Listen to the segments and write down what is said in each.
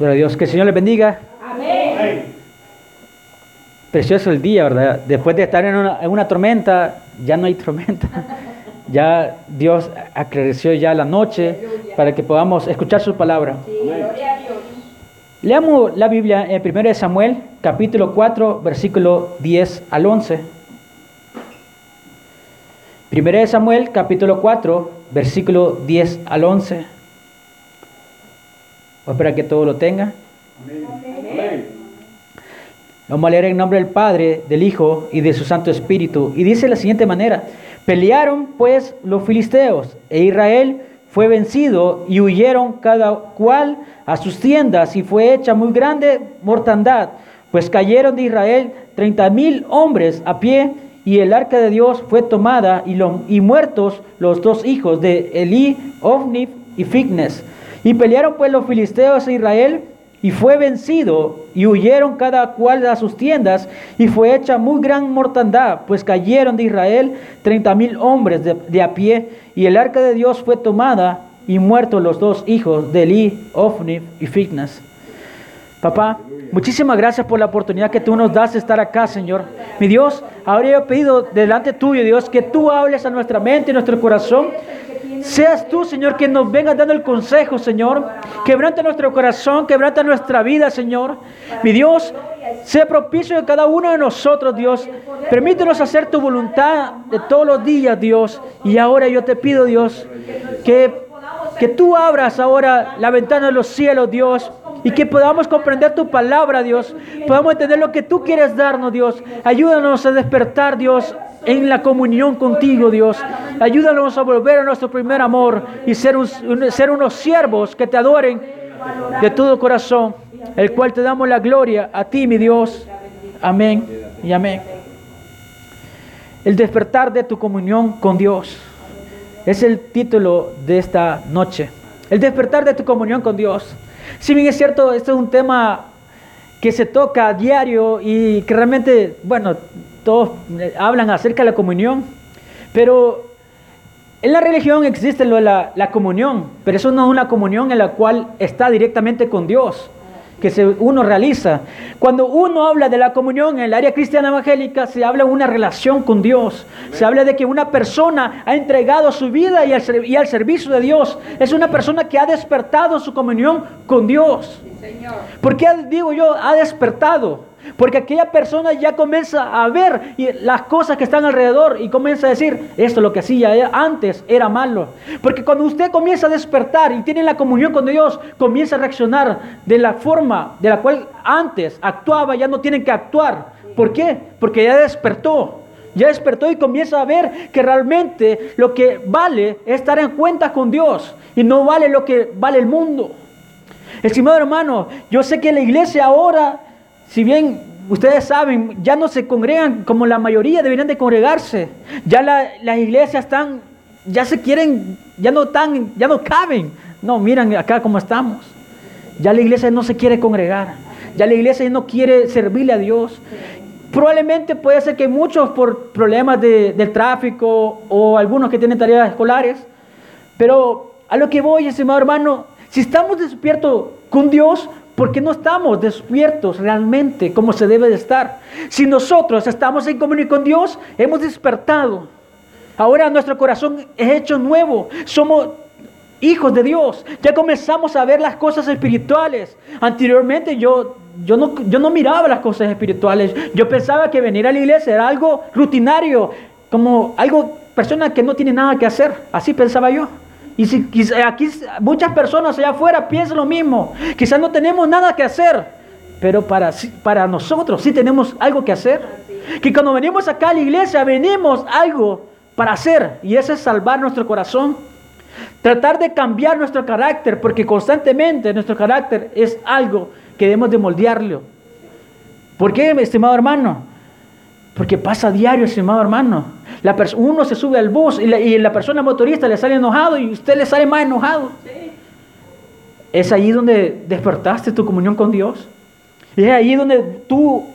Gloria a Dios. Que el Señor les bendiga. Amén. Precioso el día, ¿verdad? Después de estar en una, en una tormenta, ya no hay tormenta. Ya Dios aclareció ya la noche para que podamos escuchar su palabra. Gloria a Dios. Leamos la Biblia en 1 Samuel, capítulo 4, versículo 10 al 11. 1 Samuel, capítulo 4, versículo 10 al 11. Voy a esperar que todo lo tenga. Vamos a leer en nombre del Padre, del Hijo y de su Santo Espíritu. Y dice de la siguiente manera, pelearon pues los filisteos e Israel fue vencido y huyeron cada cual a sus tiendas y fue hecha muy grande mortandad, pues cayeron de Israel treinta mil hombres a pie y el arca de Dios fue tomada y, lo- y muertos los dos hijos de Elí, Ofni y Fitnes. Y pelearon pues los filisteos e Israel y fue vencido y huyeron cada cual a sus tiendas y fue hecha muy gran mortandad, pues cayeron de Israel treinta mil hombres de, a pie y el arca de Dios fue tomada y muertos los dos hijos de Elí, Ofni y Fitnes. Papá, muchísimas gracias por la oportunidad que tú nos das de estar acá, Señor. Mi Dios, ahora yo he pedido delante tuyo, Dios, que tú hables a nuestra mente y nuestro corazón. Seas tú, Señor, quien nos venga dando el consejo, Señor. Quebranta nuestro corazón, quebranta nuestra vida, Señor. Mi Dios, sea propicio de cada uno de nosotros, Dios. Permítenos hacer tu voluntad de todos los días, Dios. Y ahora yo te pido, Dios, que que tú abras ahora la ventana de los cielos, Dios, y que podamos comprender tu palabra, Dios. Podamos entender lo que tú quieres darnos, Dios. Ayúdanos a despertar, Dios, en la comunión contigo, Dios. Ayúdanos a volver a nuestro primer amor y ser, ser unos siervos que te adoren de todo corazón, el cual te damos la gloria a ti, mi Dios. Amén y amén. El despertar de tu comunión con Dios. Es el título de esta noche. El despertar de tu comunión con Dios. Si bien es cierto, este es un tema que se toca diario y que realmente, bueno, todos eh, hablan acerca de la comunión, pero en la religión existe lo de la, la comunión, pero eso no es una comunión en la cual está directamente con Dios, que se, uno realiza. Cuando uno habla de la comunión en el área cristiana evangélica, se habla de una relación con Dios. Se habla de que una persona ha entregado su vida y al, y al servicio de Dios. Es una persona que ha despertado su comunión con Dios. ¿Por qué digo yo ha despertado? Porque aquella persona ya comienza a ver las cosas que están alrededor y comienza a decir, esto lo que hacía e- antes era malo. Porque cuando usted comienza a despertar y tiene la comunión con Dios, comienza a reaccionar de la forma de la cual antes actuaba, ya no tiene que actuar. ¿Por qué? Porque ya despertó. Ya despertó y comienza a ver que realmente lo que vale es estar en cuenta con Dios y no vale lo que vale el mundo. Estimado hermano, yo sé que la iglesia ahora, si bien ustedes saben, ya no se congregan como la mayoría deberían de congregarse. Ya la- las iglesias están, ya se quieren, ya no están, ya no caben. No, miran acá cómo estamos. Ya la iglesia no se quiere congregar. Ya la iglesia no quiere servirle a Dios. Probablemente puede ser que muchos por problemas de, tráfico o algunos que tienen tareas escolares. Pero a lo que voy, estimado hermano, si estamos despiertos con Dios, ¿por qué no estamos despiertos realmente como se debe de estar? Si nosotros estamos en comunión con Dios, hemos despertado. Ahora nuestro corazón es hecho nuevo. Somos hijos de Dios. Ya comenzamos a ver las cosas espirituales. Anteriormente yo, yo, no, yo no miraba las cosas espirituales. Yo pensaba que venir a la iglesia era algo rutinario, como algo, persona que no tiene nada que hacer. Así pensaba yo. Y si quizá- aquí muchas personas allá afuera piensan lo mismo. Quizás no tenemos nada que hacer, pero para, para nosotros sí tenemos algo que hacer. Que cuando venimos acá a la iglesia venimos algo para hacer y eso es salvar nuestro corazón. Tratar de cambiar nuestro carácter, porque constantemente nuestro carácter es algo que debemos de moldearlo. ¿Por qué, estimado hermano? Porque pasa diario, estimado hermano. La uno se sube al bus y la, y la persona motorista le sale enojado y usted le sale más enojado. Es ahí donde despertaste tu comunión con Dios. Y es ahí donde tú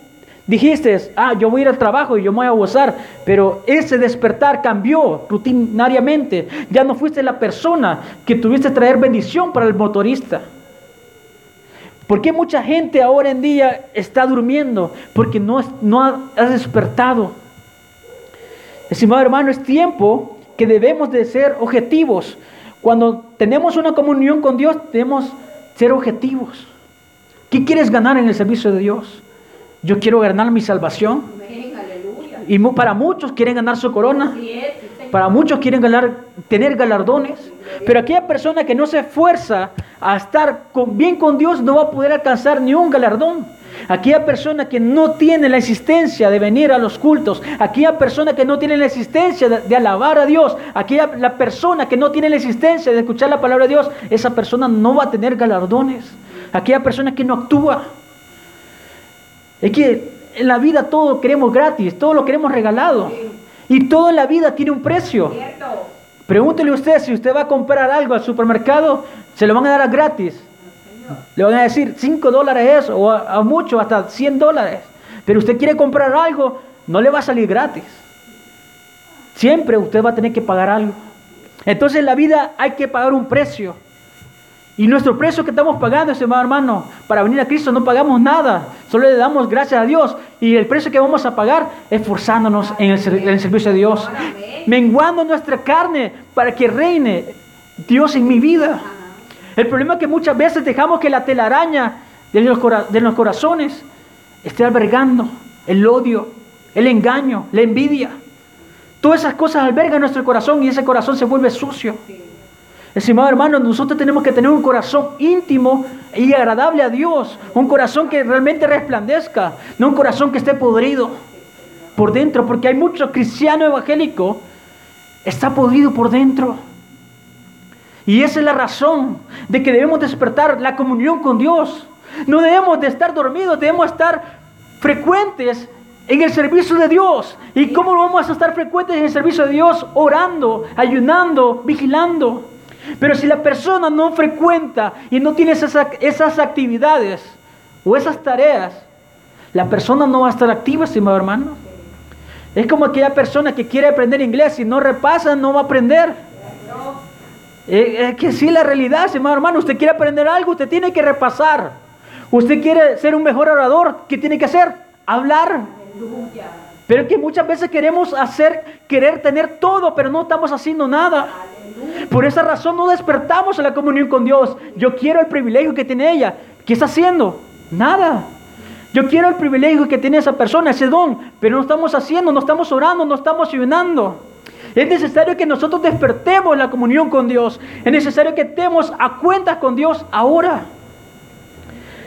dijiste, ah, yo voy a ir al trabajo y yo me voy a gozar. Pero ese despertar cambió rutinariamente. Ya no fuiste la persona que tuviste traer bendición para el motorista. ¿Por qué mucha gente ahora en día está durmiendo? Porque no, no ha, despertado. Estimado hermano, es tiempo que debemos de ser objetivos. Cuando tenemos una comunión con Dios, debemos ser objetivos. ¿Qué quieres ganar en el servicio de Dios? Yo quiero ganar mi salvación. Amén, aleluya. Y para muchos quieren ganar su corona. Para muchos quieren tener galardones. Pero aquella persona que no se esfuerza a estar bien con Dios no va a poder alcanzar ni un galardón. Aquella persona que no tiene la existencia de venir a los cultos, aquella persona que no tiene la existencia de, alabar a Dios, aquella la persona que no tiene la existencia de escuchar la palabra de Dios, esa persona no va a tener galardones. Aquella persona que no actúa. Es que en la vida todo queremos gratis, todo lo queremos regalado. Y todo en la vida tiene un precio. Cierto. Pregúntele usted si usted va a comprar algo al supermercado, se lo van a dar a gratis. Le van a decir 5 dólares eso, o a, a mucho, hasta 100 dólares. Pero usted quiere comprar algo, no le va a salir gratis. Siempre usted va a tener que pagar algo. Entonces en la vida hay que pagar un precio. Y nuestro precio que estamos pagando, estimado hermano, para venir a Cristo no pagamos nada. Solo le damos gracias a Dios. Y el precio que vamos a pagar es esforzándonos en el, en el servicio de Dios. Menguando nuestra carne para que reine Dios en mi vida. El problema es que muchas veces dejamos que la telaraña de los, cora- de los corazones esté albergando el odio, el engaño, la envidia. Todas esas cosas albergan nuestro corazón y ese corazón se vuelve sucio. Estimado hermano, nosotros tenemos que tener un corazón íntimo y agradable a Dios. Un corazón que realmente resplandezca, no un corazón que esté podrido por dentro, porque hay mucho cristiano evangélico, está podrido por dentro. Y esa es la razón de que debemos despertar la comunión con Dios. No debemos de estar dormidos, debemos estar frecuentes en el servicio de Dios. ¿Y cómo vamos a estar frecuentes en el servicio de Dios? Orando, ayunando, vigilando. Pero si la persona no frecuenta y no tiene esas, esas actividades o esas tareas, la persona no va a estar activa, estimado hermano. Es como aquella persona que quiere aprender inglés y no repasa, no va a aprender. Eh, Es que sí, la realidad, estimado hermano, usted quiere aprender algo, usted tiene que repasar. Usted quiere ser un mejor orador, ¿qué tiene que hacer? Hablar. Pero que muchas veces queremos hacer, querer tener todo, pero no estamos haciendo nada. Por esa razón no despertamos a la comunión con Dios. Yo quiero el privilegio que tiene ella. ¿Qué está haciendo? Nada. Yo quiero el privilegio que tiene esa persona, ese don, pero no estamos haciendo, no estamos orando, no estamos ayunando. Es necesario que nosotros despertemos la comunión con Dios. Es necesario que estemos a cuentas con Dios ahora.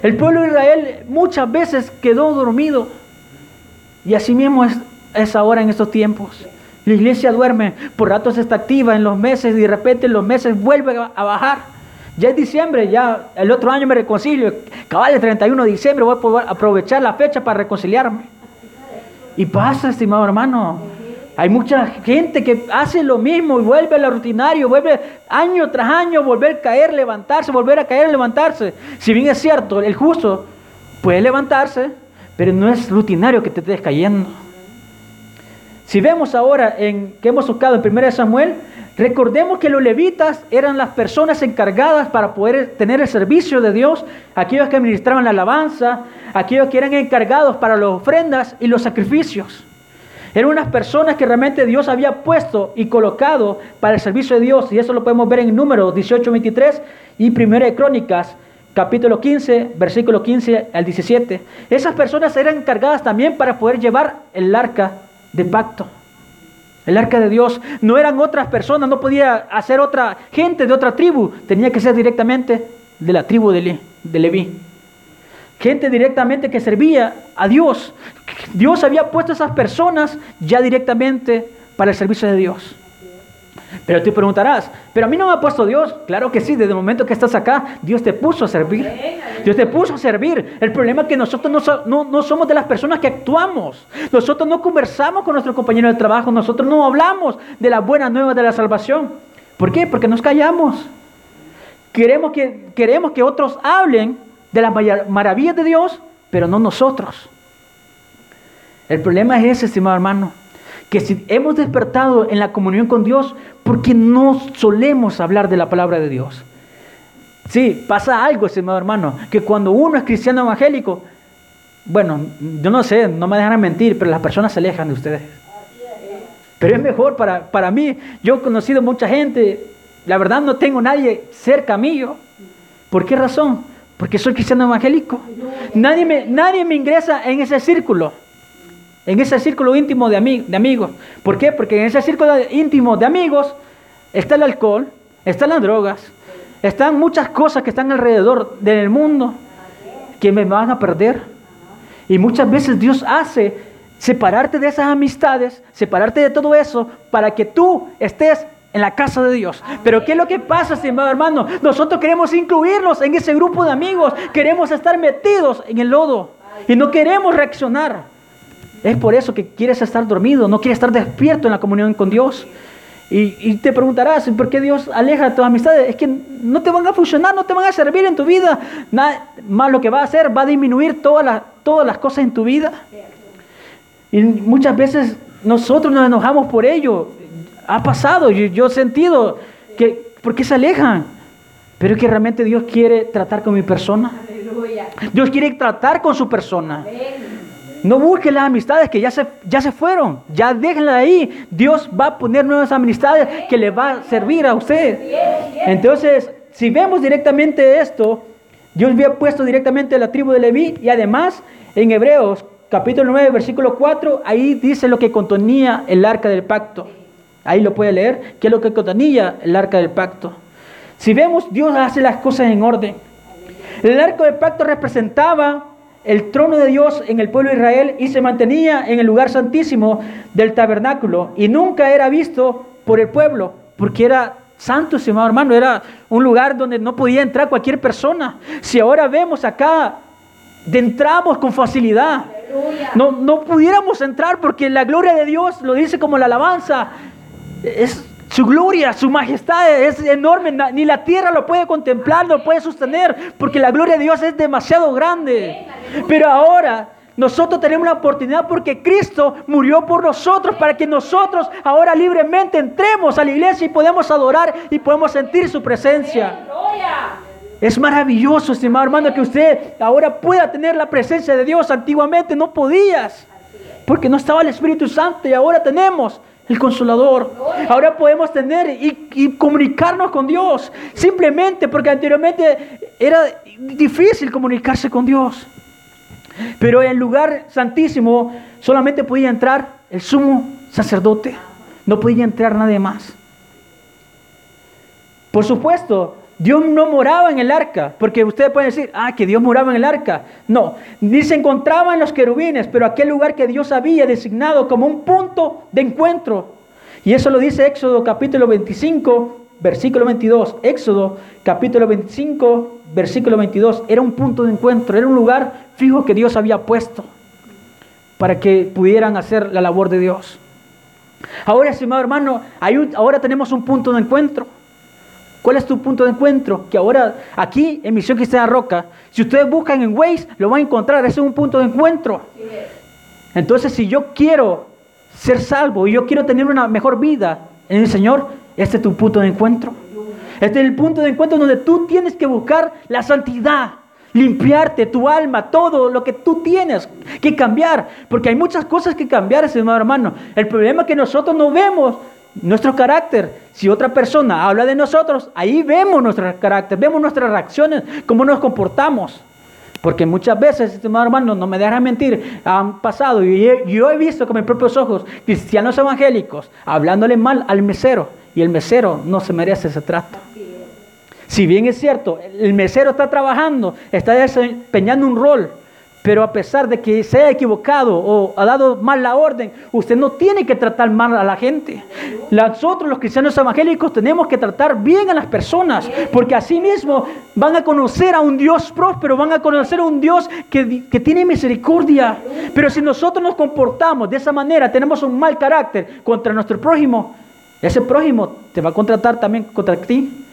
El pueblo de Israel muchas veces quedó dormido. Y así mismo es, es ahora en estos tiempos. La iglesia duerme, por ratos está activa en los meses y de repente en los meses vuelve a, bajar. Ya es diciembre, ya el otro año me reconcilio. Cabal, el 31 de diciembre voy a poder aprovechar la fecha para reconciliarme. Y pasa, estimado hermano. Hay mucha gente que hace lo mismo y vuelve a lo rutinario, vuelve año tras año, volver a caer, levantarse, volver a caer, levantarse. Si bien es cierto, el justo puede levantarse, pero no es rutinario que te estés cayendo. Si vemos ahora en que hemos tocado en 1 Samuel, recordemos que los levitas eran las personas encargadas para poder tener el servicio de Dios, aquellos que administraban la alabanza, aquellos que eran encargados para las ofrendas y los sacrificios. Eran unas personas que realmente Dios había puesto y colocado para el servicio de Dios, y eso lo podemos ver en Números 18, 23 y 1 de Crónicas, capítulo 15, versículo 15 al 17. Esas personas eran encargadas también para poder llevar el arca de pacto. El arca de Dios no eran otras personas, no podía hacer otra gente de otra tribu, tenía que ser directamente de la tribu de, Le- de Leví. Gente directamente que servía a Dios. Dios había puesto a esas personas ya directamente para el servicio de Dios. Pero tú preguntarás, pero a mí no me ha puesto Dios. Claro que sí, desde el momento que estás acá, Dios te puso a servir. Dios te puso a servir. El problema es que nosotros no, so- no- no somos de las personas que actuamos. Nosotros no conversamos con nuestro compañero de trabajo. Nosotros no hablamos de la buena nueva de la salvación. ¿Por qué? Porque nos callamos. Queremos que, queremos que otros hablen de las maravillas de Dios, pero no nosotros. El problema es ese, estimado hermano, que si hemos despertado en la comunión con Dios, porque no solemos hablar de la palabra de Dios. Sí, pasa algo, estimado hermano, que cuando uno es cristiano evangélico, bueno, yo no sé, no me dejarán mentir, pero las personas se alejan de ustedes. Pero es mejor para, para mí. Yo he conocido mucha gente, la verdad no tengo nadie cerca mío. ¿Por qué razón? Porque soy cristiano evangélico. Nadie me, nadie me ingresa en ese círculo, en ese círculo íntimo de, de amigos. ¿Por qué? Porque en ese círculo íntimo de amigos está el alcohol, están las drogas, están muchas cosas que están alrededor del mundo que me van a perder. Y muchas veces Dios hace separarte de esas amistades, separarte de todo eso, para que tú estés en la casa de Dios. Pero ¿qué es lo que pasa, estimado hermano? Nosotros queremos incluirnos en ese grupo de amigos, queremos estar metidos en el lodo y no queremos reaccionar. Es por eso que quieres estar dormido, no quieres estar despierto en la comunión con Dios. Y, y te preguntarás, ¿por qué Dios aleja a tus amistades? Es que no te van a funcionar, no te van a servir en tu vida. Nada, más lo que va a hacer, va a disminuir todas las, todas las cosas en tu vida. Y muchas veces nosotros nos enojamos por ello. Ha pasado, yo, yo he sentido que, ¿por qué se alejan? Pero es que realmente Dios quiere tratar con mi persona. Dios quiere tratar con su persona. No busquen las amistades que ya se, ya se fueron. Ya déjenlas ahí. Dios va a poner nuevas amistades que le va a servir a usted. Entonces, si vemos directamente esto, Dios había puesto directamente la tribu de Leví y además en Hebreos capítulo 9, versículo 4, ahí dice lo que contenía el arca del pacto. Ahí lo puede leer, qué es lo que contenía el arca del pacto. Si vemos, Dios hace las cosas en orden. El arca del pacto representaba el trono de Dios en el pueblo de Israel y se mantenía en el lugar santísimo del tabernáculo y nunca era visto por el pueblo porque era santo, estimado hermano, era un lugar donde no podía entrar cualquier persona. Si ahora vemos acá, entramos con facilidad. No, no pudiéramos entrar porque la gloria de Dios lo dice como la alabanza. Es su gloria, su majestad es enorme. Ni la tierra lo puede contemplar, lo puede sostener, porque la gloria de Dios es demasiado grande. Pero ahora nosotros tenemos la oportunidad porque Cristo murió por nosotros para que nosotros ahora libremente entremos a la iglesia y podemos adorar y podemos sentir su presencia. Es maravilloso, estimado hermano, que usted ahora pueda tener la presencia de Dios. Antiguamente no podías, porque no estaba el Espíritu Santo y ahora tenemos el Consolador. Ahora podemos tener y, y comunicarnos con Dios, simplemente porque anteriormente era difícil comunicarse con Dios. Pero en el lugar santísimo solamente podía entrar el sumo sacerdote, no podía entrar nadie más. Por supuesto, Dios no moraba en el arca, porque ustedes pueden decir, ah, que Dios moraba en el arca. No, ni se encontraba en los querubines, pero aquel lugar que Dios había designado como un punto de encuentro. Y eso lo dice Éxodo capítulo 25, versículo 22. Éxodo capítulo 25, versículo 22. Era un punto de encuentro, era un lugar fijo que Dios había puesto para que pudieran hacer la labor de Dios. Ahora, estimado hermano, ahora tenemos un punto de encuentro. ¿Cuál es tu punto de encuentro? Que ahora aquí en Misión Cristiana Roca, si ustedes buscan en Waze, lo van a encontrar. Ese es un punto de encuentro. Entonces, si yo quiero ser salvo y yo quiero tener una mejor vida en el Señor, este es tu punto de encuentro. Este es el punto de encuentro donde tú tienes que buscar la santidad, limpiarte tu alma, todo lo que tú tienes que cambiar, porque hay muchas cosas que cambiar, estimado hermano. El problema es que nosotros no vemos nuestro carácter. Si otra persona habla de nosotros, ahí vemos nuestro carácter, vemos nuestras reacciones, cómo nos comportamos. Porque muchas veces, estimado hermano, no me dejan mentir, han pasado y yo he visto con mis propios ojos cristianos evangélicos hablándole mal al mesero y el mesero no se merece ese trato. Si bien es cierto, el mesero está trabajando, está desempeñando un rol, pero a pesar de que se haya equivocado o ha dado mal la orden, usted no tiene que tratar mal a la gente. Nosotros los cristianos evangélicos tenemos que tratar bien a las personas, porque así mismo van a conocer a un Dios próspero, van a conocer a un Dios que, que tiene misericordia. Pero si nosotros nos comportamos de esa manera, tenemos un mal carácter contra nuestro prójimo, ese prójimo te va a contratar también contra ti.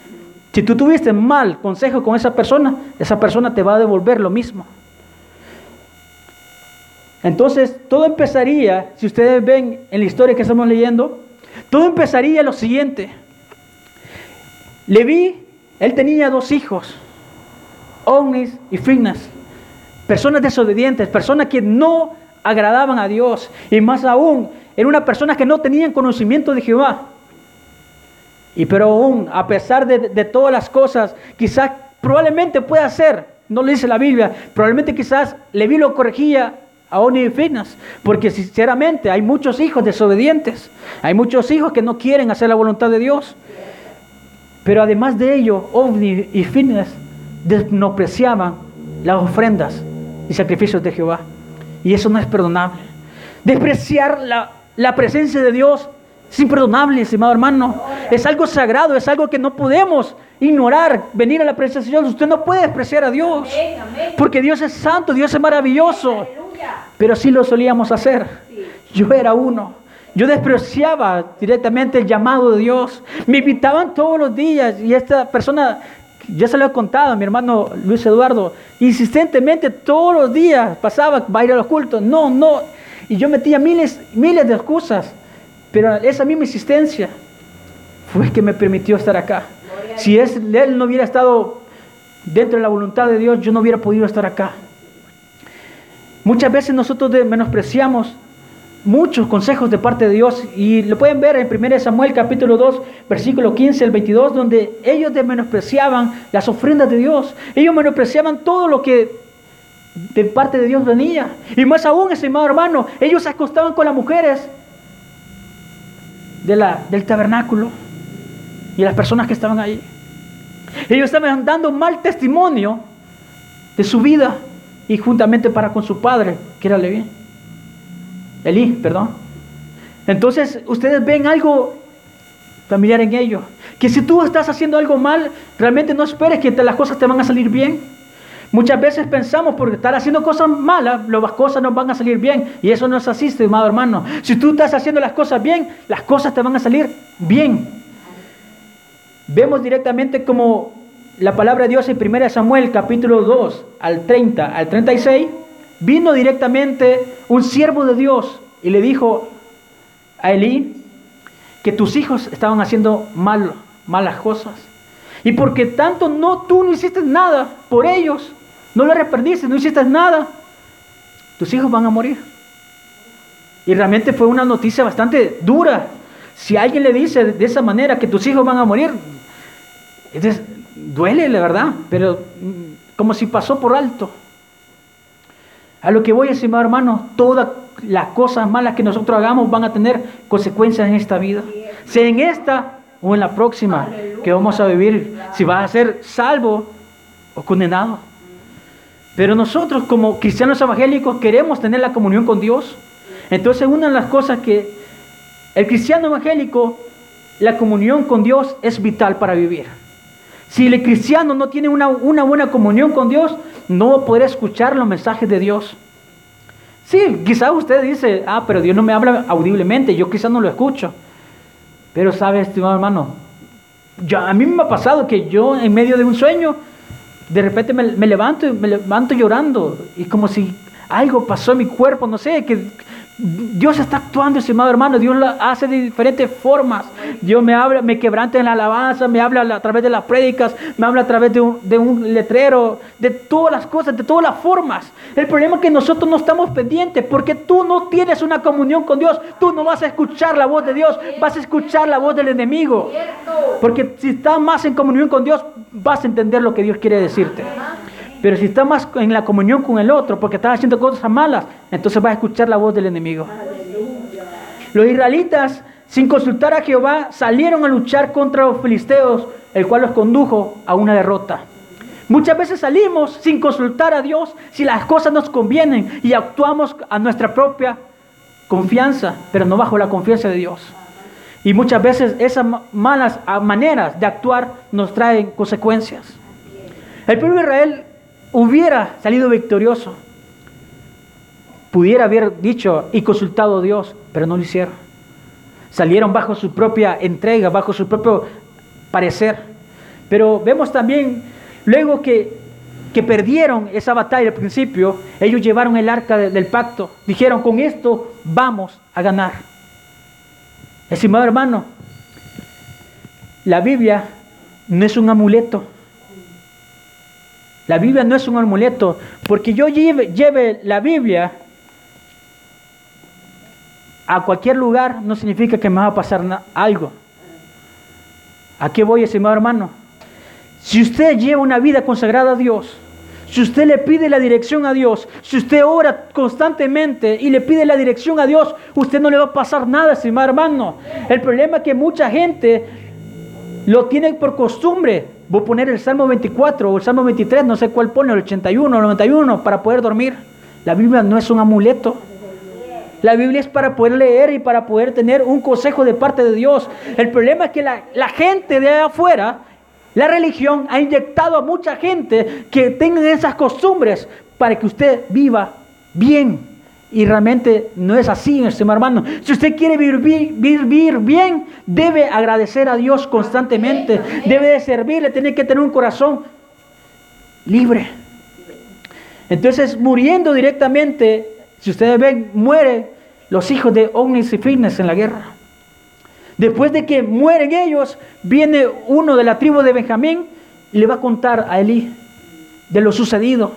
Si tú tuviste mal consejo con esa persona, esa persona te va a devolver lo mismo. Entonces, todo empezaría, si ustedes ven en la historia que estamos leyendo, todo empezaría lo siguiente. Leví, él tenía dos hijos. ovnis y fitness. Personas desobedientes, personas que no agradaban a Dios. Y más aún, eran unas personas que no tenían conocimiento de Jehová. Y pero aún, a pesar de, de todas las cosas, quizás probablemente pueda ser, no lo dice la Biblia, probablemente quizás Leví lo corregía a Oni y Finas, porque sinceramente hay muchos hijos desobedientes, hay muchos hijos que no quieren hacer la voluntad de Dios. Pero además de ello, Ovni y Finas despreciaban las ofrendas y sacrificios de Jehová. Y eso no es perdonable. Despreciar la, la presencia de Dios es imperdonable, estimado hermano. Es algo sagrado, es algo que no podemos ignorar. Venir a la presencia de Dios. Usted no puede despreciar a Dios. Porque Dios es santo, Dios es maravilloso. Pero sí lo solíamos hacer. Yo era uno. Yo despreciaba directamente el llamado de Dios. Me invitaban todos los días y esta persona, ya se lo he contado mi hermano Luis Eduardo, insistentemente todos los días pasaba, va a ir a los cultos. No, no. Y yo metía miles, miles de excusas. Pero esa misma insistencia fue que me permitió estar acá. Si es, él no hubiera estado dentro de la voluntad de Dios, yo no hubiera podido estar acá. Muchas veces nosotros menospreciamos muchos consejos de parte de Dios y lo pueden ver en 1 Samuel capítulo 2 versículo 15 al 22 donde ellos menospreciaban las ofrendas de Dios. Ellos menospreciaban todo lo que de parte de Dios venía. Y más aún, estimado hermano, ellos se acostaban con las mujeres del tabernáculo y las personas que estaban ahí. Ellos estaban dando mal testimonio de su vida y juntamente para con su padre, que era. Elí, perdón. Entonces, ustedes ven algo familiar en ello. Que si tú estás haciendo algo mal, realmente no esperes que las cosas te van a salir bien. Muchas veces pensamos por estar haciendo cosas malas, las cosas nos van a salir bien. Y eso no es así, estimado hermano. Si tú estás haciendo las cosas bien, las cosas te van a salir bien. Vemos directamente como la palabra de Dios en 1 Samuel capítulo 2 al 30 al 36, vino directamente un siervo de Dios y le dijo a Elí que tus hijos estaban haciendo mal, malas cosas. Y porque tanto no, tú no hiciste nada por ellos, no le reprendiste, no hiciste nada, tus hijos van a morir. Y realmente fue una noticia bastante dura. Si alguien le dice de esa manera que tus hijos van a morir, entonces, duele, la verdad, pero mm, como si pasó por alto. A lo que voy, estimado hermano, todas las cosas malas que nosotros hagamos van a tener consecuencias en esta vida. Sea en esta o en la próxima que vamos a vivir, si vas a ser salvo o condenado. Pero nosotros como cristianos evangélicos queremos tener la comunión con Dios. Entonces una de las cosas que el cristiano evangélico, la comunión con Dios es vital para vivir. Si el cristiano no tiene una, una buena comunión con Dios, no poder escuchar los mensajes de Dios. Sí, quizás usted dice, ah, pero Dios no me habla audiblemente, yo quizás no lo escucho. Pero sabe, estimado hermano, yo, a mí me ha pasado que yo en medio de un sueño, de repente me, me levanto y me levanto llorando. Y como si algo pasó en mi cuerpo, no sé, que Dios está actuando, estimado hermano. Dios lo hace de diferentes formas. Dios me habla, me quebranta en la alabanza, me habla a través de las prédicas, me habla a través de un, de un letrero, de todas las cosas, de todas las formas. El problema es que nosotros no estamos pendientes porque tú no tienes una comunión con Dios. Tú no vas a escuchar la voz de Dios, vas a escuchar la voz del enemigo. Porque si estás más en comunión con Dios, vas a entender lo que Dios quiere decirte. Pero si estás más en la comunión con el otro, porque estás haciendo cosas malas, entonces vas a escuchar la voz del enemigo. Los israelitas, sin consultar a Jehová, salieron a luchar contra los filisteos, el cual los condujo a una derrota. Muchas veces salimos sin consultar a Dios si las cosas nos convienen y actuamos a nuestra propia confianza, pero no bajo la confianza de Dios. Y muchas veces esas ma- malas maneras de actuar nos traen consecuencias. El pueblo de Israel hubiera salido victorioso, pudiera haber dicho y consultado a Dios, pero no lo hicieron. Salieron bajo su propia entrega, bajo su propio parecer. Pero vemos también, luego que, que perdieron esa batalla al principio, ellos llevaron el arca de- del pacto. Dijeron, con esto vamos a ganar. Estimado hermano, la Biblia no es un amuleto. La Biblia no es un amuleto, porque yo lleve, la Biblia a cualquier lugar no significa que me va a pasar algo. ¿A qué voy, estimado hermano? Si usted lleva una vida consagrada a Dios, si usted le pide la dirección a Dios, si usted ora constantemente y le pide la dirección a Dios, usted no le va a pasar nada, estimado hermano. El problema es que mucha gente lo tiene por costumbre. Voy a poner el Salmo 24 o el Salmo 23, no sé cuál pone, el 81 o 91 para poder dormir. La Biblia no es un amuleto. La Biblia es para poder leer y para poder tener un consejo de parte de Dios. El problema es que la, la gente de afuera, la religión, ha inyectado a mucha gente que tengan esas costumbres para que usted viva bien. Y realmente no es así, estimado hermano. Si usted quiere vivir, vivir bien, debe agradecer a Dios constantemente. Debe de servirle, tiene que tener un corazón libre. Entonces, muriendo directamente, si ustedes ven, mueren los hijos de Ognis y Fitness en la guerra. Después de que mueren ellos, viene uno de la tribu de Benjamín y le va a contar a Elí de lo sucedido.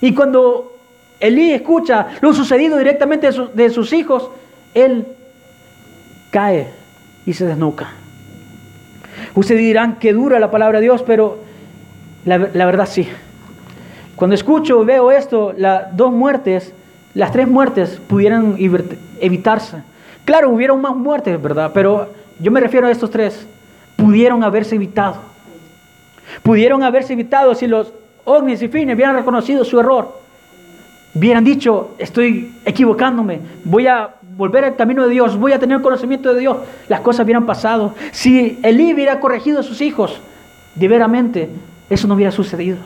Y cuando Elí escucha lo sucedido directamente de, su- de sus hijos, él cae y se desnuca. Ustedes dirán que dura la palabra de Dios, pero la, la verdad sí. Cuando escucho, veo esto, las dos muertes, las tres muertes pudieran evitar- evitarse. Claro, hubieron más muertes, ¿verdad? Pero yo me refiero a estos tres. Pudieron haberse evitado. Pudieron haberse evitado si los ovnis y fines hubieran reconocido su error. Hubieran dicho, estoy equivocándome, voy a volver al camino de Dios, voy a tener conocimiento de Dios. Las cosas hubieran pasado. Si Elí hubiera corregido a sus hijos, de veramente, eso no hubiera sucedido.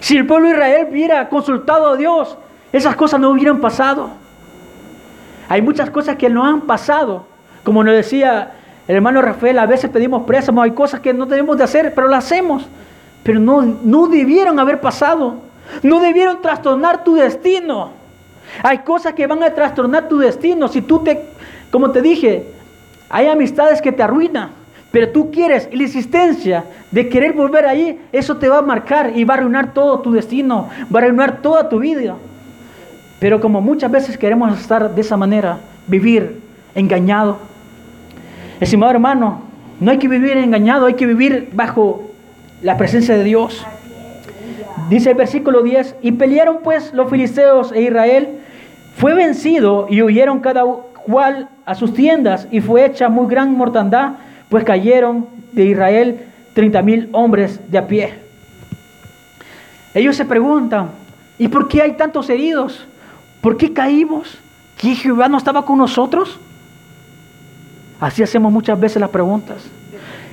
Si el pueblo de Israel hubiera consultado a Dios, esas cosas no hubieran pasado. Hay muchas cosas que no han pasado. Como nos decía el hermano Rafael, a veces pedimos préstamos, hay cosas que no tenemos de hacer, pero las hacemos. Pero no, no debieron haber pasado. No debieron trastornar tu destino. Hay cosas que van a trastornar tu destino. Si tú te, como te dije, hay amistades que te arruinan. Pero tú quieres la insistencia de querer volver ahí, eso te va a marcar y va a arruinar todo tu destino, va a arruinar toda tu vida. Pero como muchas veces queremos estar de esa manera, vivir engañado. Estimado hermano, no hay que vivir engañado, hay que vivir bajo la presencia de Dios. Dice el versículo 10, y pelearon pues los filisteos e Israel, fue vencido y huyeron cada cual a sus tiendas y fue hecha muy gran mortandad, pues cayeron de Israel treinta mil hombres de a pie. Ellos se preguntan, ¿y por qué hay tantos heridos? ¿Por qué caímos? ¿Que Jehová no estaba con nosotros? Así hacemos muchas veces las preguntas.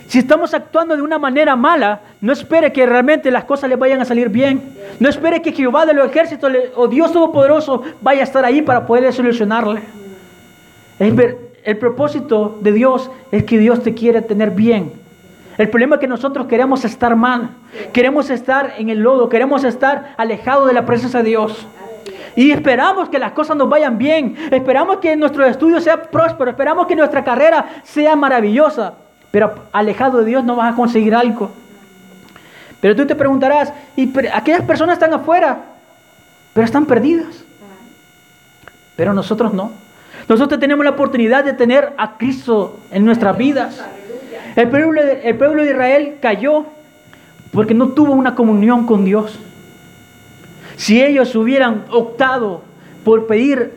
Si estamos actuando de una manera mala, no espere que realmente las cosas le vayan a salir bien. No espere que Jehová de los ejércitos o Dios Todopoderoso vaya a estar ahí para poder solucionarle. El, el propósito de Dios es que Dios te quiere tener bien. El problema es que nosotros queremos estar mal. Queremos estar en el lodo. Queremos estar alejados de la presencia de Dios. Y esperamos que las cosas nos vayan bien. Esperamos que nuestro estudio sea próspero. Esperamos que nuestra carrera sea maravillosa. Pero alejado de Dios no vas a conseguir algo. Pero tú te preguntarás, ¿y aquellas personas están afuera? Pero están perdidas. Pero nosotros no. Nosotros tenemos la oportunidad de tener a Cristo en nuestras vidas. El pueblo, de, el pueblo de Israel cayó porque no tuvo una comunión con Dios. Si ellos hubieran optado por pedir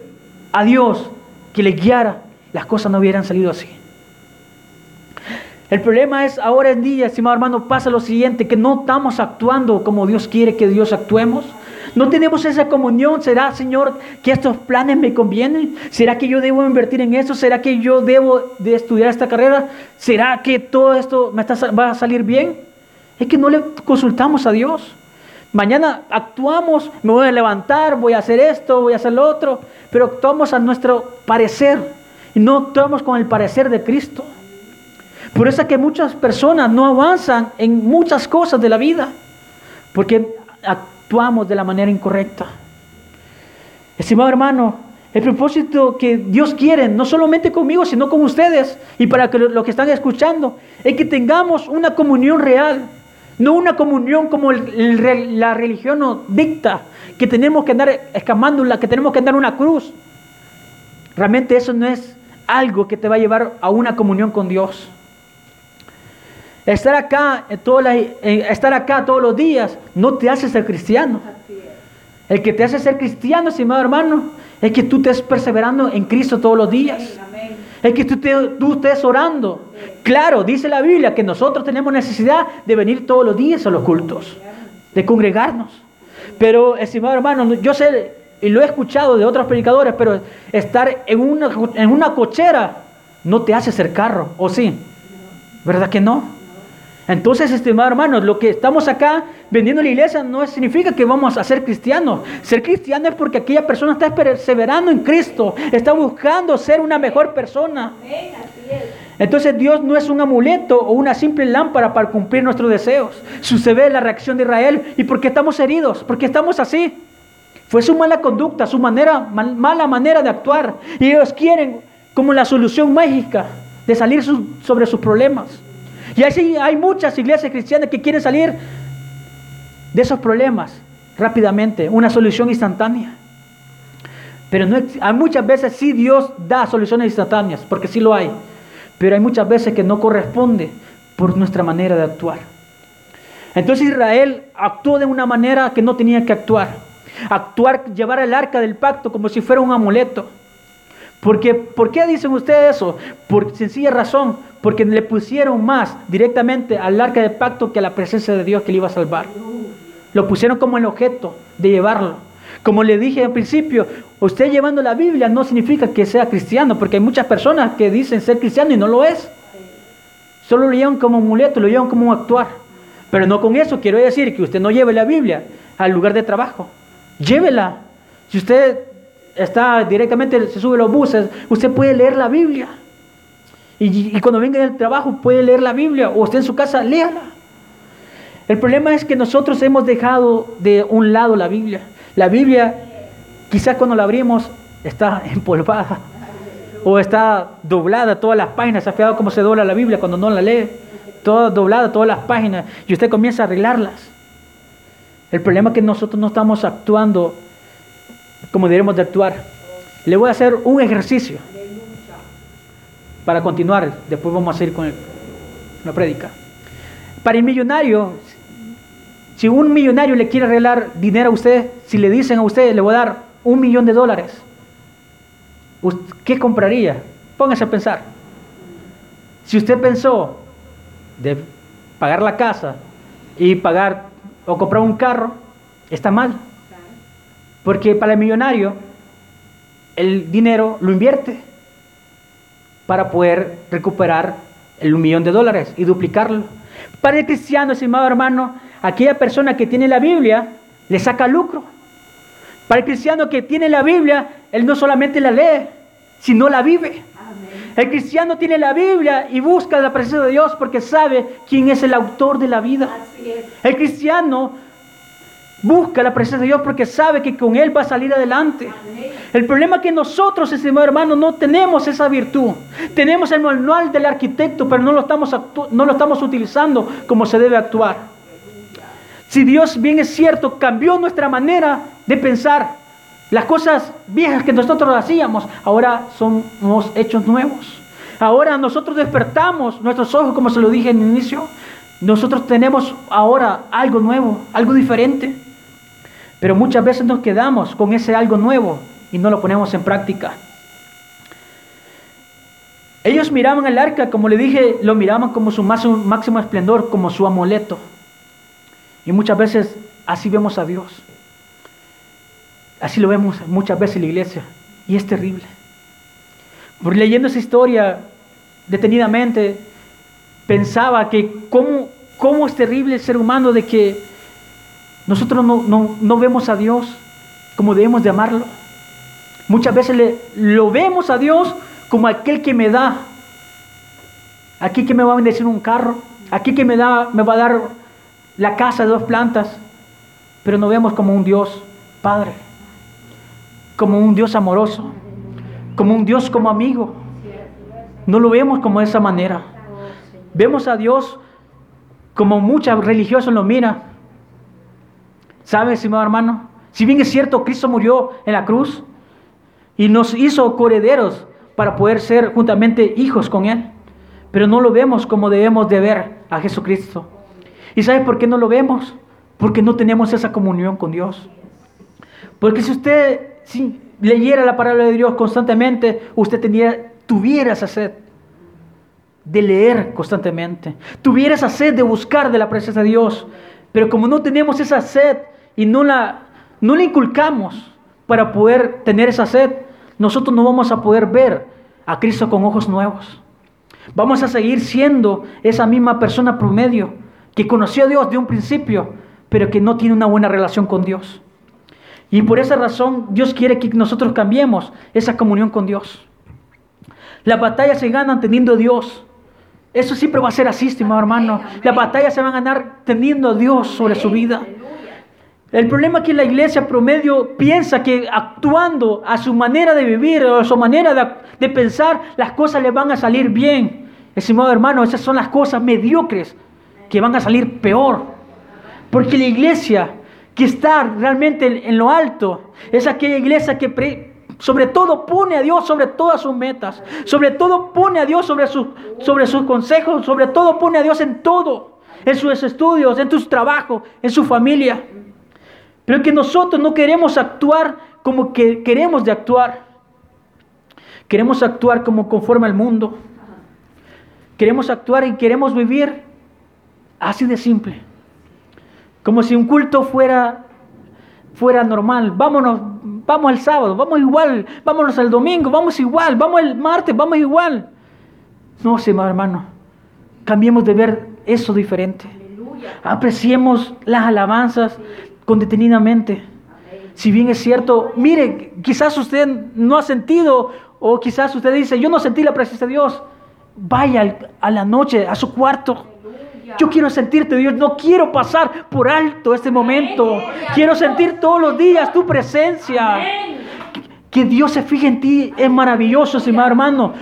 a Dios que les guiara, las cosas no hubieran salido así. El problema es ahora en día, estimado hermano, pasa lo siguiente, que no estamos actuando como Dios quiere que Dios actuemos. No tenemos esa comunión. ¿Será, Señor, que estos planes me convienen? ¿Será que yo debo invertir en eso? ¿Será que yo debo de estudiar esta carrera? ¿Será que todo esto me va a salir bien? Es que no le consultamos a Dios. Mañana actuamos, me voy a levantar, voy a hacer esto, voy a hacer lo otro, pero actuamos a nuestro parecer y no actuamos con el parecer de Cristo. Por eso es que muchas personas no avanzan en muchas cosas de la vida, porque actuamos de la manera incorrecta. Estimado hermano, el propósito que Dios quiere, no solamente conmigo, sino con ustedes y para que lo, lo que están escuchando, es que tengamos una comunión real. No una comunión como la religión nos dicta, que tenemos que andar escamándola, que tenemos que andar una cruz. Realmente eso no es algo que te va a llevar a una comunión con Dios. Estar acá, las- en- estar acá todos los días no te hace ser cristiano. El que te hace ser cristiano, estimado hermano, es que tú estés perseverando en Cristo todos los días. Es que tú, te- estés orando. Claro, dice la Biblia que nosotros tenemos necesidad de venir todos los días a los cultos, de congregarnos. Pero, estimado hermano, yo sé, y lo he escuchado de otros predicadores, pero estar en una, en una cochera no te hace ser carro, ¿o sí? ¿Verdad que no? Entonces, estimado hermano, lo que estamos acá vendiendo la iglesia no significa que vamos a ser cristianos. Ser cristiano es porque aquella persona está perseverando en Cristo, está buscando ser una mejor persona. Entonces Dios no es un amuleto o una simple lámpara para cumplir nuestros deseos. Sucede la reacción de Israel. ¿Y por qué estamos heridos? ¿Por qué estamos así? Fue su mala conducta, su manera, mal- mala manera de actuar. Y ellos quieren como la solución mágica de salir sobre sus problemas. Y así hay muchas iglesias cristianas que quieren salir de esos problemas rápidamente, una solución instantánea. Pero no, hay muchas veces sí Dios da soluciones instantáneas, porque sí lo hay. Pero hay muchas veces que no corresponde por nuestra manera de actuar. Entonces Israel actuó de una manera que no tenía que actuar. Actuar, llevar el arca del pacto como si fuera un amuleto. Porque, ¿Por qué dicen ustedes eso? Por sencilla razón, porque le pusieron más directamente al arca del pacto que a la presencia de Dios que le iba a salvar. Lo pusieron como el objeto de llevarlo. Como le dije al principio, usted llevando la Biblia no significa que sea cristiano, porque hay muchas personas que dicen ser cristiano y no lo es. Solo lo llevan como amuleto, lo llevan como un actuar. Pero no con eso quiero decir que usted no lleve la Biblia al lugar de trabajo. Llévela. Si usted está directamente, se sube los buses, usted puede leer la Biblia. Y, y cuando venga del trabajo puede leer la Biblia. O usted en su casa, léala. El problema es que nosotros hemos dejado de un lado la Biblia. La Biblia, quizás cuando la abrimos, está empolvada. O está doblada todas las páginas. ¿Se ha fijado cómo se dobla la Biblia cuando no la lee? Toda doblada, todas las páginas. Y usted comienza a arreglarlas. El problema es que nosotros no estamos actuando como debemos de actuar. Le voy a hacer un ejercicio para continuar. Después vamos a ir con la prédica. Para el millonario, si un millonario le quiere arreglar dinero a usted, si le dicen a usted, le voy a dar un millón de dólares, ¿us- ¿qué compraría? Póngase a pensar. Si usted pensó de pagar la casa y pagar o comprar un carro, está mal. Porque para el millonario, el dinero lo invierte para poder recuperar el millón de dólares y duplicarlo. Para el cristiano, estimado hermano, aquella persona que tiene la Biblia le saca lucro. Para el cristiano que tiene la Biblia, él no solamente la lee, sino la vive. Amén. El cristiano tiene la Biblia y busca la presencia de Dios porque sabe quién es el autor de la vida. El cristiano busca la presencia de Dios porque sabe que con Él va a salir adelante. El problema es que nosotros, estimado hermano, no tenemos esa virtud. Tenemos el manual del arquitecto, pero no lo estamos, no lo estamos utilizando como se debe actuar. Si Dios, bien es cierto, cambió nuestra manera de pensar, las cosas viejas que nosotros hacíamos, ahora somos hechos nuevos. Ahora nosotros despertamos nuestros ojos, como se lo dije en el inicio. Nosotros tenemos ahora algo nuevo, algo diferente. Pero muchas veces nos quedamos con ese algo nuevo y no lo ponemos en práctica. Ellos miraban el arca, como le dije, lo miraban como su máximo, esplendor, como su amuleto. Y muchas veces así vemos a Dios. Así lo vemos muchas veces en la iglesia. Y es terrible. Por leyendo esa historia detenidamente, pensaba que cómo, cómo es terrible el ser humano de que nosotros no, no- no vemos a Dios como debemos de amarlo. Muchas veces lo vemos a Dios como aquel que me da, aquí que me va a bendecir un carro, aquí que me, da, me va a dar la casa de dos plantas, pero no vemos como un Dios Padre, como un Dios amoroso, como un Dios como amigo. No lo vemos como de esa manera. Vemos a Dios como muchos religiosos lo miran. ¿Sabes, estimado hermano? Si bien es cierto, Cristo murió en la cruz y nos hizo correderos para poder ser juntamente hijos con Él, pero no lo vemos como debemos de ver a Jesucristo. ¿Y sabes por qué no lo vemos? Porque no tenemos esa comunión con Dios. Porque si usted leyera la palabra de Dios constantemente, usted tenía, tuviera esa sed de leer constantemente, tuviera esa sed de buscar de la presencia de Dios. Pero como no tenemos esa sed y no la, no la inculcamos para poder tener esa sed, nosotros no vamos a poder ver a Cristo con ojos nuevos. Vamos a seguir siendo esa misma persona promedio que conoció a Dios de un principio, pero que no tiene una buena relación con Dios. Y por esa razón Dios quiere que nosotros cambiemos esa comunión con Dios. Las batallas se ganan teniendo a Dios. Eso siempre va a ser así, estimado hermano. Las batallas se van a ganar teniendo a Dios sobre su vida. El problema es que la iglesia promedio piensa que actuando a su manera de vivir o a su manera de, de pensar, las cosas le van a salir bien. Estimado hermano, esas son las cosas mediocres que van a salir peor. Porque la iglesia que está realmente en lo alto es aquella iglesia que sobre todo pone a Dios sobre todas sus metas, sobre todo pone a Dios sobre, sus sobre sus consejos, sobre todo pone a Dios en todo, en sus estudios, en sus trabajos, en su familia. Pero que nosotros no queremos actuar como que queremos de actuar. Queremos actuar como conforme al mundo. Queremos actuar y queremos vivir así de simple. Como si un culto fuera fuera normal. Vámonos, vamos el sábado, vamos igual, vámonos el domingo, vamos igual, vamos el martes, vamos igual. No, sí, hermano. Cambiemos de ver eso diferente. Apreciemos las alabanzas con detenidamente. Si bien es cierto, mire, quizás usted no ha sentido o quizás usted dice, yo no sentí la presencia de Dios. Vaya a la noche a su cuarto. Yo quiero sentirte, Dios. No quiero pasar por alto este momento. Quiero sentir todos los días tu presencia. Que Dios se fije en ti es maravilloso, estimado hermano.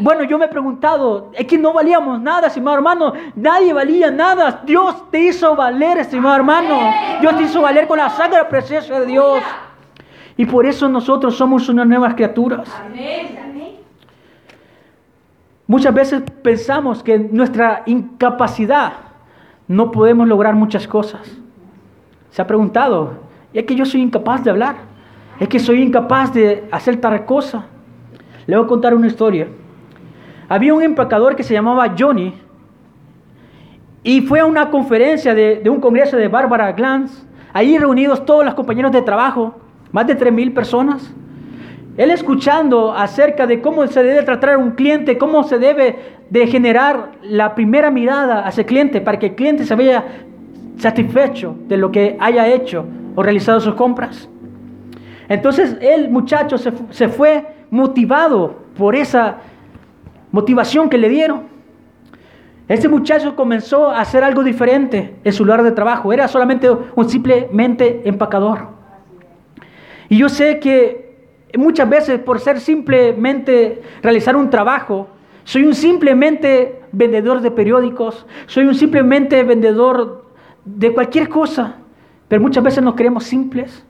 Bueno, yo me he preguntado, es que no valíamos nada, estimado hermano. Nadie valía nada. Dios te hizo valer, estimado hermano. Dios te hizo valer con la sangre presencia de Dios. Y por eso nosotros somos unas nuevas criaturas. Muchas veces pensamos que en nuestra incapacidad no podemos lograr muchas cosas. Se ha preguntado, ¿y es que yo soy incapaz de hablar? ¿Es que soy incapaz de hacer tal cosa? Le voy a contar una historia. Había un empacador que se llamaba Johnny y fue a una conferencia de, un congreso de Barbara Glantz, ahí reunidos todos los compañeros de trabajo, más de 3.000 personas. Él escuchando acerca de cómo se debe tratar a un cliente, cómo se debe de generar la primera mirada hacia el cliente para que el cliente se vea satisfecho de lo que haya hecho o realizado sus compras. Entonces el muchacho se, se fue motivado por esa motivación que le dieron. Este muchacho comenzó a hacer algo diferente en su lugar de trabajo. Era solamente un simplemente empacador. Y yo sé que muchas veces por ser simplemente realizar un trabajo, soy un simplemente vendedor de periódicos, soy un simplemente vendedor de cualquier cosa, pero muchas veces nos creemos simples.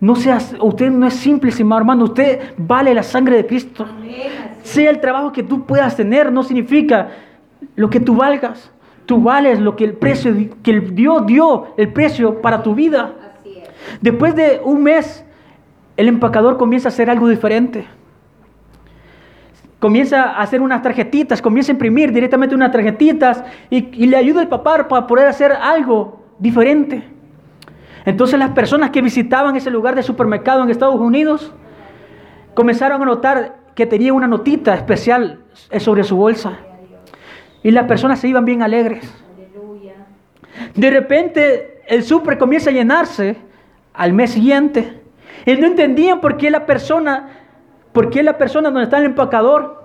No seas, usted no es simple, hermano, usted vale la sangre de Cristo. Sea el trabajo que tú puedas tener, no significa lo que tú valgas. Tú vales lo que el precio que el Dios dio el precio para tu vida. Después de un mes, el empacador comienza a hacer algo diferente. Comienza a hacer unas tarjetitas, comienza a imprimir directamente unas tarjetitas y, y le ayuda al papá para poder hacer algo diferente. Entonces las personas que visitaban ese lugar de supermercado en Estados Unidos comenzaron a notar que tenía una notita especial sobre su bolsa. Y las personas se iban bien alegres. De repente el súper comienza a llenarse al mes siguiente. Y no entendían por qué la persona, por qué la persona donde está el empacador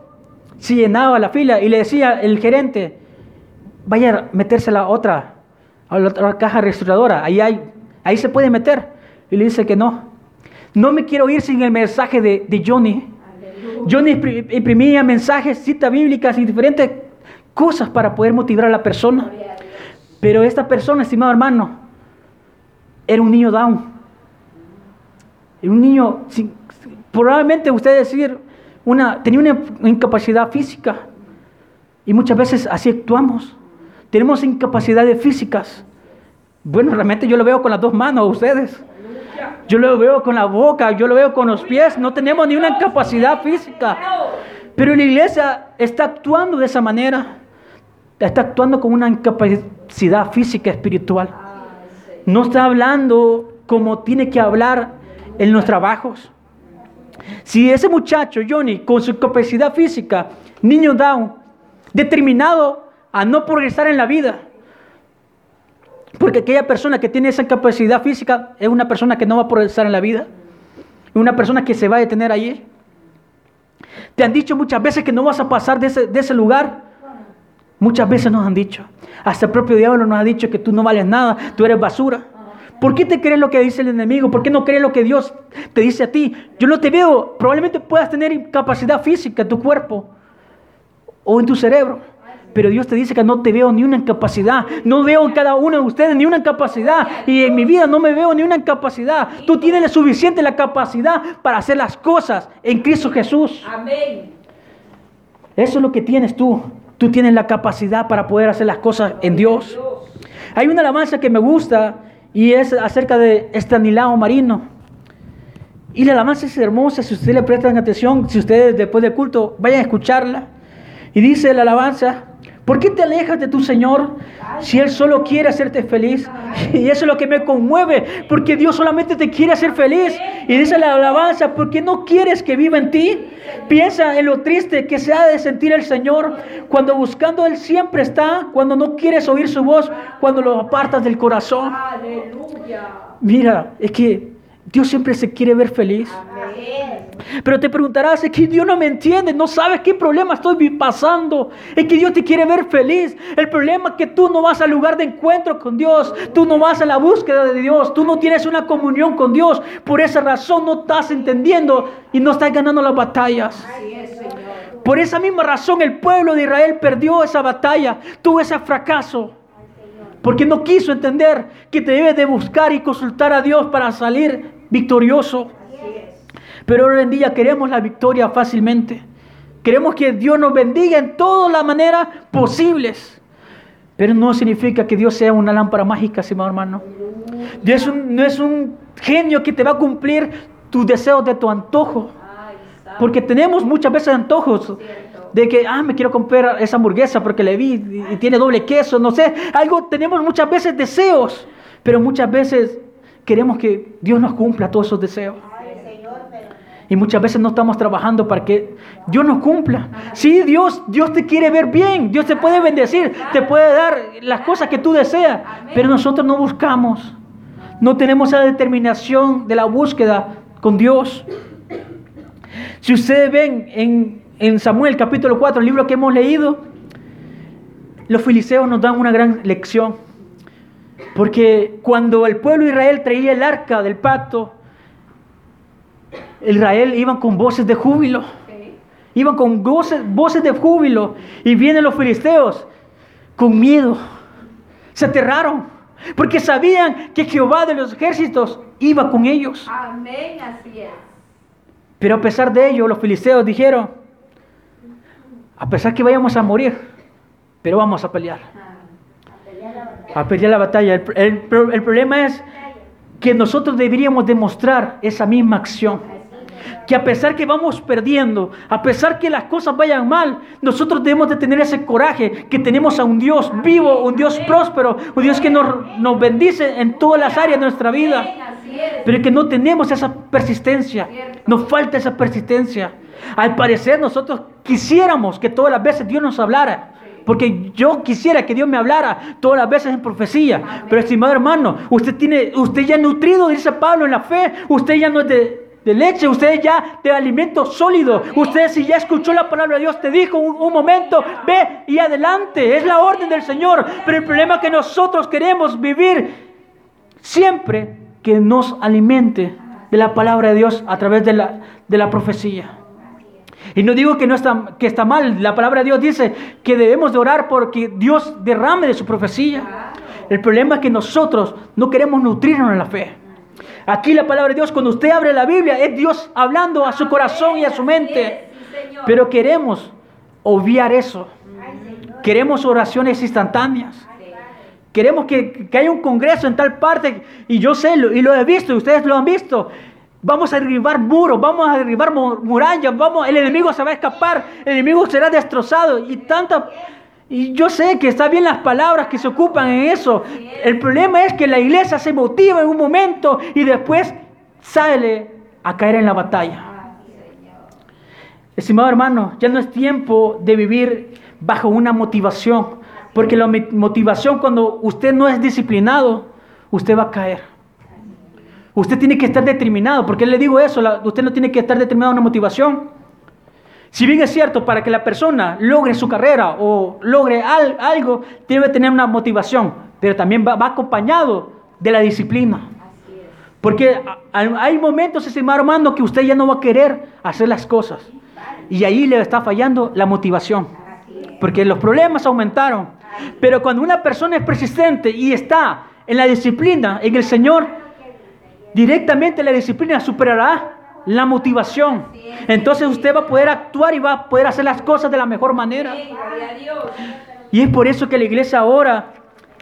se llenaba la fila y le decía el gerente, vaya a meterse a la otra, a la otra caja registradora, ahí hay, ahí se puede meter. Y le dice que no. No me quiero ir sin el mensaje de, de Johnny. Johnny impri- imprimía mensajes, citas bíblicas y diferentes cosas para poder motivar a la persona. Pero esta persona, estimado hermano, era un niño down. Era un niño, sin- probablemente usted decir, una, tenía una incapacidad física. Y muchas veces así actuamos. Tenemos incapacidades físicas. Bueno, realmente yo lo veo con las dos manos, ustedes. Yo lo veo con la boca, yo lo veo con los pies. No tenemos ni una capacidad física. Pero la iglesia está actuando de esa manera. Está actuando con una incapacidad física espiritual. No está hablando como tiene que hablar en los trabajos. Si ese muchacho, Johnny, con su capacidad física, niño down, determinado a no progresar en la vida, porque aquella persona que tiene esa capacidad física es una persona que no va a progresar en la vida, una persona que se va a detener allí. Te han dicho muchas veces que no vas a pasar de ese, de ese lugar. Muchas veces nos han dicho. Hasta el propio diablo nos ha dicho que tú no vales nada, tú eres basura. ¿Por qué te crees lo que dice el enemigo? ¿Por qué no crees lo que Dios te dice a ti? Yo no te veo. Probablemente puedas tener incapacidad física en tu cuerpo o en tu cerebro. Pero Dios te dice que no te veo ni una incapacidad. No veo en cada uno de ustedes ni una incapacidad. Y en mi vida no me veo ni una incapacidad. Tú tienes la suficiente la capacidad para hacer las cosas en Cristo Jesús. Amén. Eso es lo que tienes tú. Tú tienes la capacidad para poder hacer las cosas en Dios. Hay una alabanza que me gusta y es acerca de Estanislao Marino. Y la alabanza es hermosa, si ustedes le prestan atención, si ustedes después del culto vayan a escucharla. Y dice la alabanza, ¿por qué te alejas de tu Señor si Él solo quiere hacerte feliz? Y eso es lo que me conmueve, porque Dios solamente te quiere hacer feliz. Y dice la alabanza, ¿por qué no quieres que viva en ti? Piensa en lo triste que se ha de sentir el Señor cuando buscando Él siempre está, cuando no quieres oír su voz, cuando lo apartas del corazón. Mira, es que Dios siempre se quiere ver feliz. Amén. Pero te preguntarás, es que Dios no me entiende, no sabes qué problema estoy pasando. Es que Dios te quiere ver feliz. El problema es que tú no vas al lugar de encuentro con Dios, tú no vas a la búsqueda de Dios, tú no tienes una comunión con Dios. Por esa razón no estás entendiendo y no estás ganando las batallas. Por esa misma razón el pueblo de Israel perdió esa batalla, tuvo ese fracaso. Porque no quiso entender que te debes de buscar y consultar a Dios para salir victorioso. Pero hoy en día queremos la victoria fácilmente. Queremos que Dios nos bendiga en todas las maneras posibles. Pero no significa que Dios sea una lámpara mágica, estimado hermano. Dios no es un genio que te va a cumplir tus deseos de tu antojo. Porque tenemos muchas veces antojos de que, ah, me quiero comprar esa hamburguesa porque le vi y tiene doble queso, no sé. Algo, tenemos muchas veces deseos, pero muchas veces queremos que Dios nos cumpla todos esos deseos. Y muchas veces no estamos trabajando para que Dios nos cumpla. Sí, Dios, Dios te quiere ver bien, Dios te puede bendecir, te puede dar las cosas que tú deseas, pero nosotros no buscamos. No tenemos esa determinación de la búsqueda con Dios. Si ustedes ven en, en Samuel capítulo 4, el libro que hemos leído, los filisteos nos dan una gran lección. Porque cuando el pueblo de Israel traía el arca del pacto, Israel iban con voces de júbilo. Iban con voces, voces de júbilo. Y vienen los filisteos con miedo. Se aterraron. Porque sabían que Jehová de los ejércitos iba con ellos. Amén, así es. Pero a pesar de ello, los filisteos dijeron, a pesar que vayamos a morir, pero vamos a pelear. A pelear la batalla. El, el el problema es que nosotros deberíamos demostrar esa misma acción. Que a pesar que vamos perdiendo, a pesar que las cosas vayan mal, nosotros debemos de tener ese coraje que tenemos a un Dios vivo, un Dios próspero, un Dios que nos, nos bendice en todas las áreas de nuestra vida pero que no tenemos esa persistencia. Nos falta esa persistencia. Al parecer nosotros quisiéramos que todas las veces Dios nos hablara. Porque yo quisiera que Dios me hablara todas las veces en profecía. Pero estimado hermano, usted tiene, usted ya nutrido, dice Pablo, en la fe. Usted ya no es de, de leche, usted ya de alimento sólido. Usted si ya escuchó la palabra de Dios, te dijo un, un momento, ve y adelante. Es la orden del Señor. Pero el problema es que nosotros queremos vivir siempre que nos alimente de la palabra de Dios a través de la, de la profecía. Y no digo que, no está, que está mal, la palabra de Dios dice que debemos de orar porque Dios derrame de su profecía. El problema es que nosotros no queremos nutrirnos en la fe. Aquí la palabra de Dios, cuando usted abre la Biblia, es Dios hablando a su corazón y a su mente. Pero queremos obviar eso. Queremos oraciones instantáneas. Queremos que, que haya un congreso en tal parte. Y yo sé, y lo he visto, y ustedes lo han visto. Vamos a derribar muros, vamos a derribar mu- murallas, vamos, el enemigo se va a escapar, el enemigo será destrozado. Y tanta. Y yo sé que está bien las palabras que se ocupan en eso. El problema es que la iglesia se motiva en un momento y después sale a caer en la batalla. Estimado hermano, ya no es tiempo de vivir bajo una motivación, porque la motivación cuando usted no es disciplinado, usted va a caer. Usted tiene que estar determinado, porque le digo eso, usted no tiene que estar determinado en una motivación. Si bien es cierto, para que la persona logre su carrera o logre al- algo, debe tener una motivación, pero también va, acompañado de la disciplina. Porque hay momentos, estimado hermano, que usted ya no va a querer hacer las cosas. Y ahí le está fallando la motivación. Porque los problemas aumentaron. Pero cuando una persona es persistente y está en la disciplina, en el Señor, directamente la disciplina superará la motivación. Entonces usted va a poder actuar y va a poder hacer las cosas de la mejor manera. Y es por eso que la iglesia ahora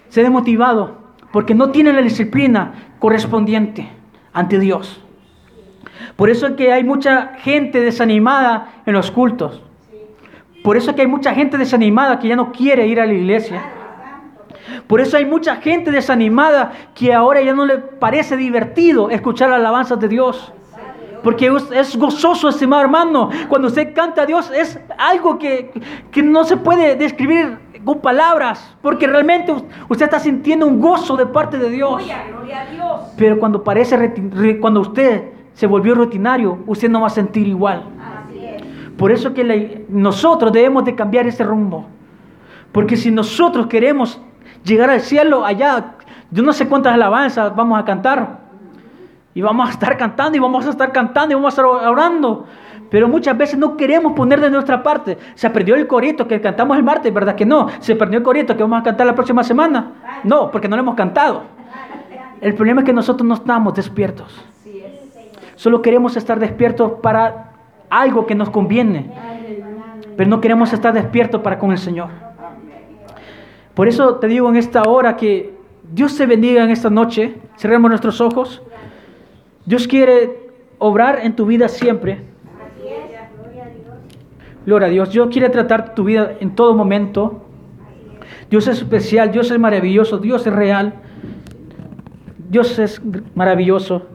se ha desmotivado, porque no tiene la disciplina correspondiente ante Dios. Por eso es que hay mucha gente desanimada en los cultos. Por eso es que hay mucha gente desanimada que ya no quiere ir a la iglesia. Por eso hay mucha gente desanimada que ahora ya no le parece divertido escuchar las alabanzas de Dios. Porque es- gozoso, estimado hermano. Cuando usted canta a Dios es algo que, que no se puede describir con palabras. Porque realmente us- usted está sintiendo un gozo de parte de Dios. Gloria, gloria a Dios. Pero cuando parece cuando usted se volvió rutinario, usted no va a sentir igual. Así es. Por eso que la- nosotros debemos de cambiar ese rumbo. Porque si nosotros queremos llegar al cielo allá, yo no sé cuántas alabanzas vamos a cantar. Y vamos a estar cantando y vamos a estar cantando y vamos a estar orando. Pero muchas veces no queremos poner de nuestra parte. Se perdió el corito que cantamos el martes, ¿verdad que no? Se perdió el corito que vamos a cantar la próxima semana. No, porque no lo hemos cantado. El problema es que nosotros no estamos despiertos. Solo queremos estar despiertos para algo que nos conviene. Pero no queremos estar despiertos para con el Señor. Por eso te digo en esta hora que Dios te bendiga en esta noche. Cerremos nuestros ojos. Dios quiere obrar en tu vida siempre. Gloria a Dios. Dios quiere tratar tu vida en todo momento. Dios es especial, Dios es maravilloso, Dios es real. Dios es maravilloso.